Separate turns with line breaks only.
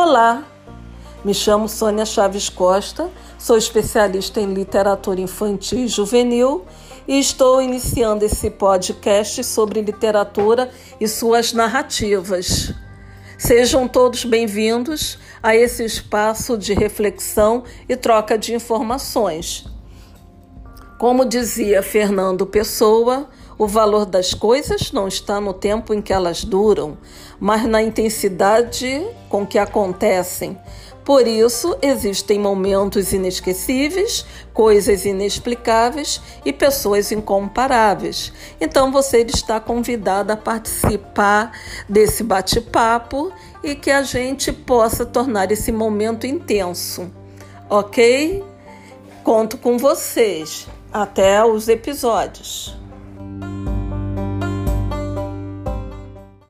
Olá, me chamo Sônia Chaves Costa, sou especialista em literatura infantil e juvenil e estou iniciando esse podcast sobre literatura e suas narrativas. Sejam todos bem-vindos a esse espaço de reflexão e troca de informações. Como dizia Fernando Pessoa, o valor das coisas não está no tempo em que elas duram, mas na intensidade com que acontecem. Por isso, existem momentos inesquecíveis, coisas inexplicáveis e pessoas incomparáveis. Então, você está convidado a participar desse bate-papo e que a gente possa tornar esse momento intenso. Ok? Conto com vocês. Até os episódios.